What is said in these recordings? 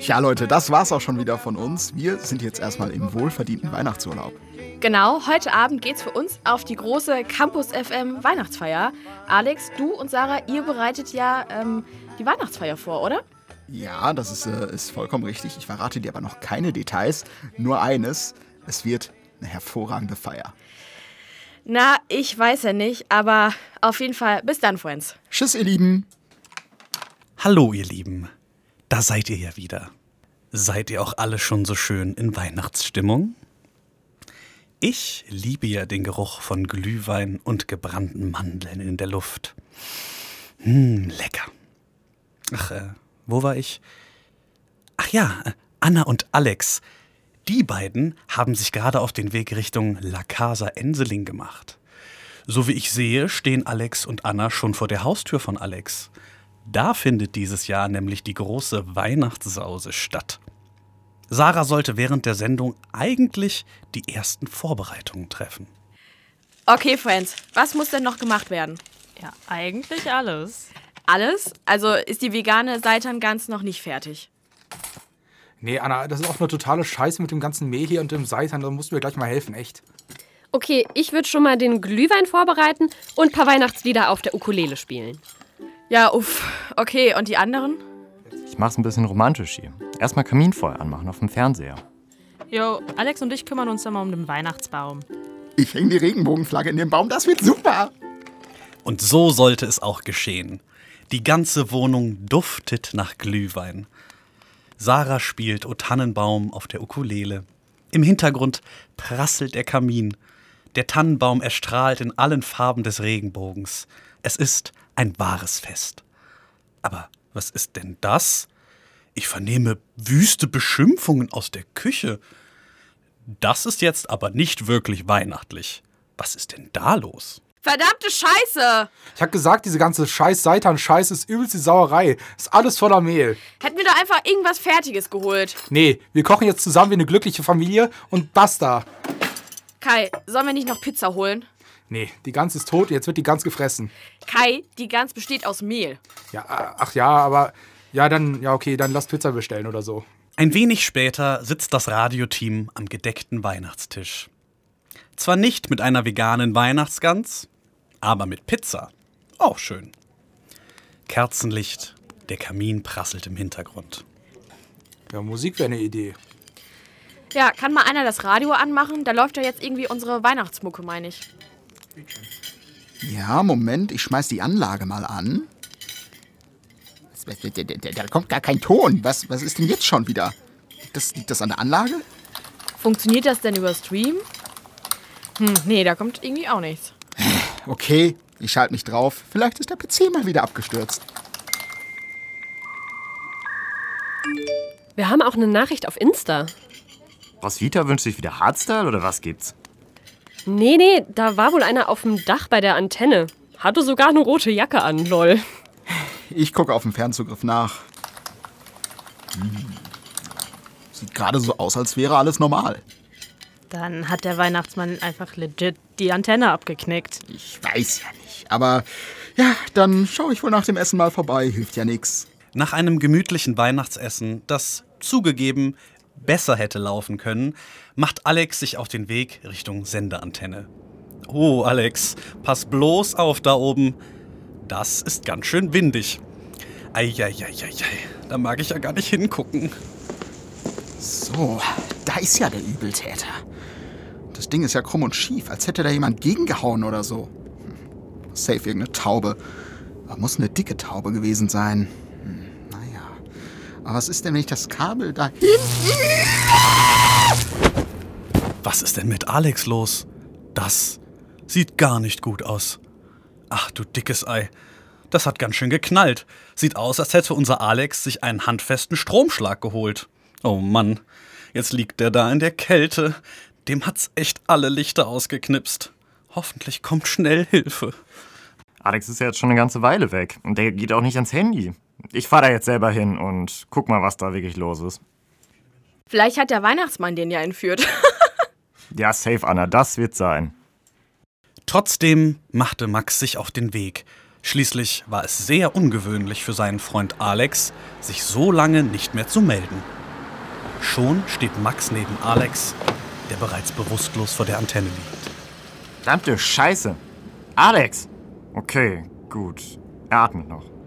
Ja, Leute, das war's auch schon wieder von uns. Wir sind jetzt erstmal im wohlverdienten Weihnachtsurlaub. Genau, heute Abend geht's für uns auf die große Campus FM Weihnachtsfeier. Alex, du und Sarah, ihr bereitet ja ähm, die Weihnachtsfeier vor, oder? Ja, das ist, äh, ist vollkommen richtig. Ich verrate dir aber noch keine Details. Nur eines: Es wird eine hervorragende Feier. Na, ich weiß ja nicht, aber auf jeden Fall bis dann, Friends. Tschüss, ihr Lieben. Hallo, ihr Lieben. Da seid ihr ja wieder. Seid ihr auch alle schon so schön in Weihnachtsstimmung? Ich liebe ja den Geruch von Glühwein und gebrannten Mandeln in der Luft. Hm, lecker. Ach, äh, wo war ich? Ach ja, Anna und Alex. Die beiden haben sich gerade auf den Weg Richtung La Casa Enseling gemacht. So wie ich sehe, stehen Alex und Anna schon vor der Haustür von Alex. Da findet dieses Jahr nämlich die große Weihnachtssause statt. Sarah sollte während der Sendung eigentlich die ersten Vorbereitungen treffen. Okay, Friends, was muss denn noch gemacht werden? Ja, eigentlich alles. Alles? Also ist die vegane Seitan ganz noch nicht fertig. Nee, Anna, das ist auch eine totale Scheiße mit dem ganzen Mehl hier und dem Seitan. Da musst du mir gleich mal helfen, echt. Okay, ich würde schon mal den Glühwein vorbereiten und ein paar Weihnachtslieder auf der Ukulele spielen. Ja, uff. Okay, und die anderen? Ich mach's ein bisschen romantisch hier. Erstmal Kaminfeuer anmachen auf dem Fernseher. Jo, Alex und ich kümmern uns dann mal um den Weihnachtsbaum. Ich hänge die Regenbogenflagge in den Baum, das wird super. Und so sollte es auch geschehen. Die ganze Wohnung duftet nach Glühwein. Sarah spielt O Tannenbaum auf der Ukulele. Im Hintergrund prasselt der Kamin. Der Tannenbaum erstrahlt in allen Farben des Regenbogens. Es ist ein wahres Fest. Aber was ist denn das? Ich vernehme wüste Beschimpfungen aus der Küche. Das ist jetzt aber nicht wirklich weihnachtlich. Was ist denn da los? Verdammte Scheiße! Ich hab gesagt, diese ganze scheiß Seitan-Scheiße ist übelst die Sauerei. Ist alles voller Mehl. Hätten wir doch einfach irgendwas Fertiges geholt. Nee, wir kochen jetzt zusammen wie eine glückliche Familie und basta. Kai, sollen wir nicht noch Pizza holen? Nee, die Gans ist tot, jetzt wird die Gans gefressen. Kai, die Gans besteht aus Mehl. Ja, ach ja, aber. Ja, dann, ja, okay, dann lass Pizza bestellen oder so. Ein wenig später sitzt das Radioteam am gedeckten Weihnachtstisch. Zwar nicht mit einer veganen Weihnachtsgans, aber mit Pizza. Auch schön. Kerzenlicht, der Kamin prasselt im Hintergrund. Ja, Musik wäre eine Idee. Ja, kann mal einer das Radio anmachen? Da läuft ja jetzt irgendwie unsere Weihnachtsmucke, meine ich. Ja, Moment, ich schmeiß die Anlage mal an. Da kommt gar kein Ton. Was, was ist denn jetzt schon wieder? Liegt das, liegt das an der Anlage? Funktioniert das denn über Stream? Hm, nee, da kommt irgendwie auch nichts. Okay, ich schalte mich drauf. Vielleicht ist der PC mal wieder abgestürzt. Wir haben auch eine Nachricht auf Insta. Roswitha wünscht sich wieder Hardstyle oder was gibt's? Nee, nee, da war wohl einer auf dem Dach bei der Antenne. Hatte sogar eine rote Jacke an, lol. Ich gucke auf dem Fernzugriff nach. Hm. Sieht gerade so aus, als wäre alles normal. Dann hat der Weihnachtsmann einfach legit die Antenne abgeknickt. Ich weiß ja nicht. Aber ja, dann schaue ich wohl nach dem Essen mal vorbei. Hilft ja nichts. Nach einem gemütlichen Weihnachtsessen, das zugegeben besser hätte laufen können, macht Alex sich auf den Weg Richtung Sendeantenne. Oh, Alex, pass bloß auf da oben. Das ist ganz schön windig. Eieieiei, da mag ich ja gar nicht hingucken. So, da ist ja der Übeltäter. Das Ding ist ja krumm und schief, als hätte da jemand gegengehauen oder so. Hm, Safe irgendeine Taube. Aber muss eine dicke Taube gewesen sein. Was ist denn, wenn ich das Kabel da hinten... Was ist denn mit Alex los? Das sieht gar nicht gut aus. Ach du dickes Ei. Das hat ganz schön geknallt. Sieht aus, als hätte unser Alex sich einen handfesten Stromschlag geholt. Oh Mann, jetzt liegt der da in der Kälte. Dem hat's echt alle Lichter ausgeknipst. Hoffentlich kommt schnell Hilfe. Alex ist ja jetzt schon eine ganze Weile weg und der geht auch nicht ans Handy. Ich fahre da jetzt selber hin und guck mal, was da wirklich los ist. Vielleicht hat der Weihnachtsmann den ja entführt. Ja, safe, Anna, das wird sein. Trotzdem machte Max sich auf den Weg, Schließlich war es sehr ungewöhnlich für seinen Freund Alex, sich so lange nicht mehr zu melden. Schon steht Max neben Alex, der bereits bewusstlos vor der Antenne liegt. Verdammte Scheiße. Alex! Okay, gut. Er atmet noch.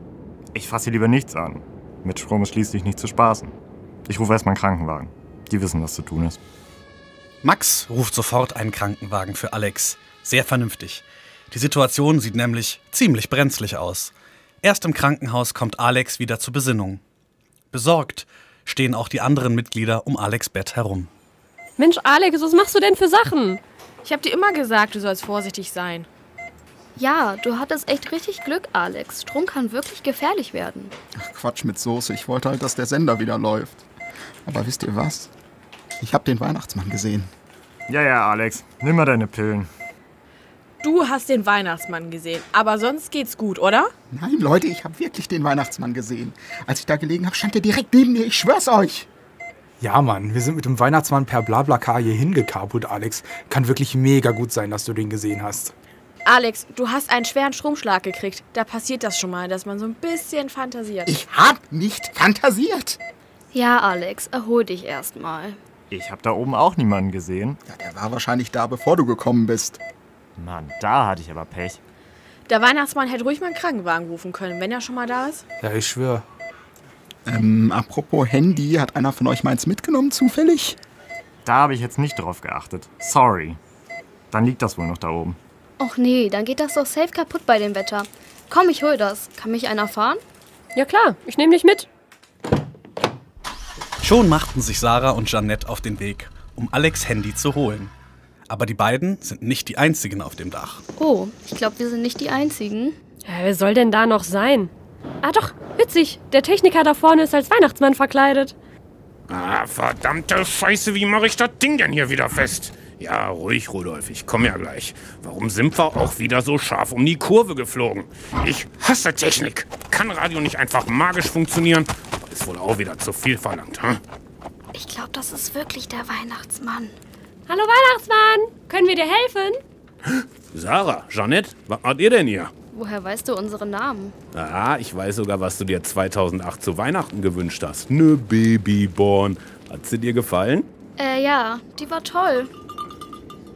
Ich fasse hier lieber nichts an. Mit Strom ist schließlich nicht zu spaßen. Ich rufe erstmal einen Krankenwagen. Die wissen, was zu tun ist. Max ruft sofort einen Krankenwagen für Alex. Sehr vernünftig. Die Situation sieht nämlich ziemlich brenzlig aus. Erst im Krankenhaus kommt Alex wieder zur Besinnung. Besorgt stehen auch die anderen Mitglieder um Alex Bett herum. Mensch, Alex, was machst du denn für Sachen? Ich hab dir immer gesagt, du sollst vorsichtig sein. Ja, du hattest echt richtig Glück, Alex. Strom kann wirklich gefährlich werden. Ach, Quatsch mit Soße. Ich wollte halt, dass der Sender wieder läuft. Aber wisst ihr was? Ich habe den Weihnachtsmann gesehen. Ja, ja, Alex. Nimm mal deine Pillen. Du hast den Weihnachtsmann gesehen, aber sonst geht's gut, oder? Nein, Leute, ich habe wirklich den Weihnachtsmann gesehen. Als ich da gelegen habe, stand er direkt neben mir. Ich schwör's euch. Ja, Mann, wir sind mit dem Weihnachtsmann per Blablacar hier hingekaput, Alex. Kann wirklich mega gut sein, dass du den gesehen hast. Alex, du hast einen schweren Stromschlag gekriegt. Da passiert das schon mal, dass man so ein bisschen fantasiert. Ich hab nicht fantasiert. Ja, Alex, erhol dich erstmal. Ich habe da oben auch niemanden gesehen. Ja, der war wahrscheinlich da, bevor du gekommen bist. Mann, da hatte ich aber Pech. Der Weihnachtsmann hätte ruhig mal einen Krankenwagen rufen können, wenn er schon mal da ist. Ja, ich schwöre. Ähm, apropos Handy, hat einer von euch meins mitgenommen zufällig? Da habe ich jetzt nicht drauf geachtet. Sorry. Dann liegt das wohl noch da oben. Och nee, dann geht das doch safe kaputt bei dem Wetter. Komm, ich hol das. Kann mich einer fahren? Ja klar, ich nehme dich mit. Schon machten sich Sarah und Jeannette auf den Weg, um Alex Handy zu holen. Aber die beiden sind nicht die einzigen auf dem Dach. Oh, ich glaube, wir sind nicht die Einzigen. Ja, wer soll denn da noch sein? Ah doch, witzig. Der Techniker da vorne ist als Weihnachtsmann verkleidet. Ah, verdammte Scheiße, wie mache ich das Ding denn hier wieder fest? Ja, ruhig, Rudolf, ich komme ja gleich. Warum sind wir auch wieder so scharf um die Kurve geflogen? Ich hasse Technik. Kann Radio nicht einfach magisch funktionieren? Ist wohl auch wieder zu viel verlangt, hm? Ich glaube, das ist wirklich der Weihnachtsmann. Hallo Weihnachtsmann, können wir dir helfen? Sarah, Jeanette, was macht ihr denn hier? Woher weißt du unsere Namen? Ah, ich weiß sogar, was du dir 2008 zu Weihnachten gewünscht hast. Ne Babyborn. Hat sie dir gefallen? Äh, ja, die war toll.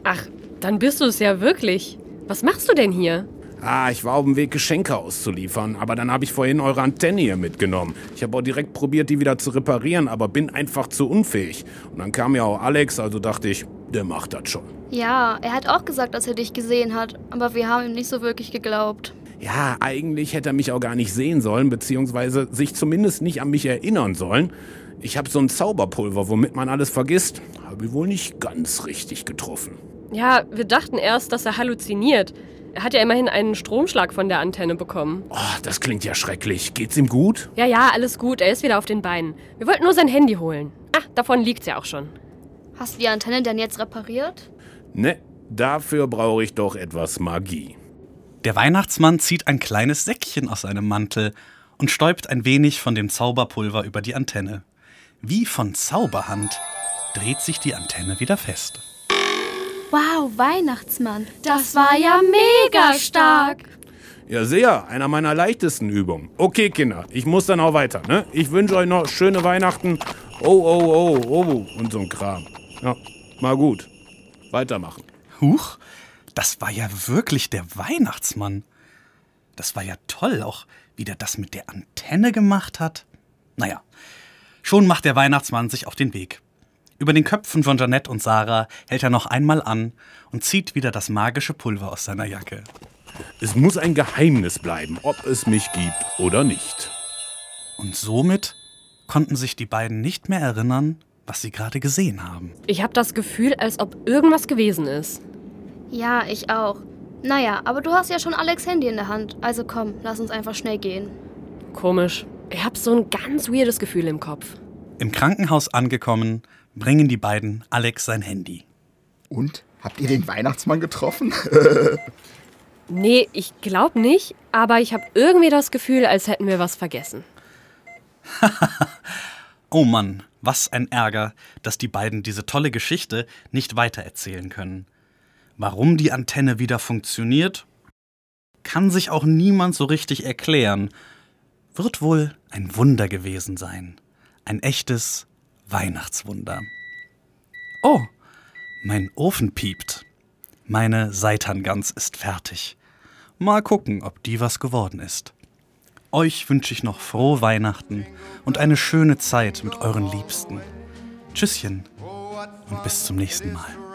Ach, dann bist du es ja wirklich. Was machst du denn hier? Ah, ich war auf dem Weg, Geschenke auszuliefern, aber dann habe ich vorhin eure Antenne hier mitgenommen. Ich habe auch direkt probiert, die wieder zu reparieren, aber bin einfach zu unfähig. Und dann kam ja auch Alex, also dachte ich, der macht das schon. Ja, er hat auch gesagt, dass er dich gesehen hat, aber wir haben ihm nicht so wirklich geglaubt. Ja, eigentlich hätte er mich auch gar nicht sehen sollen, beziehungsweise sich zumindest nicht an mich erinnern sollen. Ich habe so ein Zauberpulver, womit man alles vergisst. Habe ich wohl nicht ganz richtig getroffen. Ja, wir dachten erst, dass er halluziniert. Er hat ja immerhin einen Stromschlag von der Antenne bekommen. Oh, das klingt ja schrecklich. Geht's ihm gut? Ja, ja, alles gut. Er ist wieder auf den Beinen. Wir wollten nur sein Handy holen. Ah, davon liegt's ja auch schon. Hast du die Antenne denn jetzt repariert? Ne, dafür brauche ich doch etwas Magie. Der Weihnachtsmann zieht ein kleines Säckchen aus seinem Mantel und stäubt ein wenig von dem Zauberpulver über die Antenne. Wie von Zauberhand dreht sich die Antenne wieder fest. Wow, Weihnachtsmann. Das war ja mega stark. Ja, sehr. Einer meiner leichtesten Übungen. Okay, Kinder, ich muss dann auch weiter, ne? Ich wünsche euch noch schöne Weihnachten. Oh, oh, oh, oh und so ein Kram. Ja, mal gut. Weitermachen. Huch, das war ja wirklich der Weihnachtsmann. Das war ja toll, auch wie der das mit der Antenne gemacht hat. Naja, schon macht der Weihnachtsmann sich auf den Weg. Über den Köpfen von Jeanette und Sarah hält er noch einmal an und zieht wieder das magische Pulver aus seiner Jacke. Es muss ein Geheimnis bleiben, ob es mich gibt oder nicht. Und somit konnten sich die beiden nicht mehr erinnern, was sie gerade gesehen haben. Ich habe das Gefühl, als ob irgendwas gewesen ist. Ja, ich auch. Naja, aber du hast ja schon Alex Handy in der Hand. Also komm, lass uns einfach schnell gehen. Komisch. Ich habe so ein ganz weirdes Gefühl im Kopf. Im Krankenhaus angekommen, bringen die beiden Alex sein Handy. Und? Habt ihr den Weihnachtsmann getroffen? Nee, ich glaube nicht, aber ich habe irgendwie das Gefühl, als hätten wir was vergessen. oh Mann, was ein Ärger, dass die beiden diese tolle Geschichte nicht weitererzählen können. Warum die Antenne wieder funktioniert? kann sich auch niemand so richtig erklären. Wird wohl ein Wunder gewesen sein. Ein echtes Weihnachtswunder. Oh, mein Ofen piept. Meine Seitangans ist fertig. Mal gucken, ob die was geworden ist. Euch wünsche ich noch frohe Weihnachten und eine schöne Zeit mit euren Liebsten. Tschüsschen und bis zum nächsten Mal.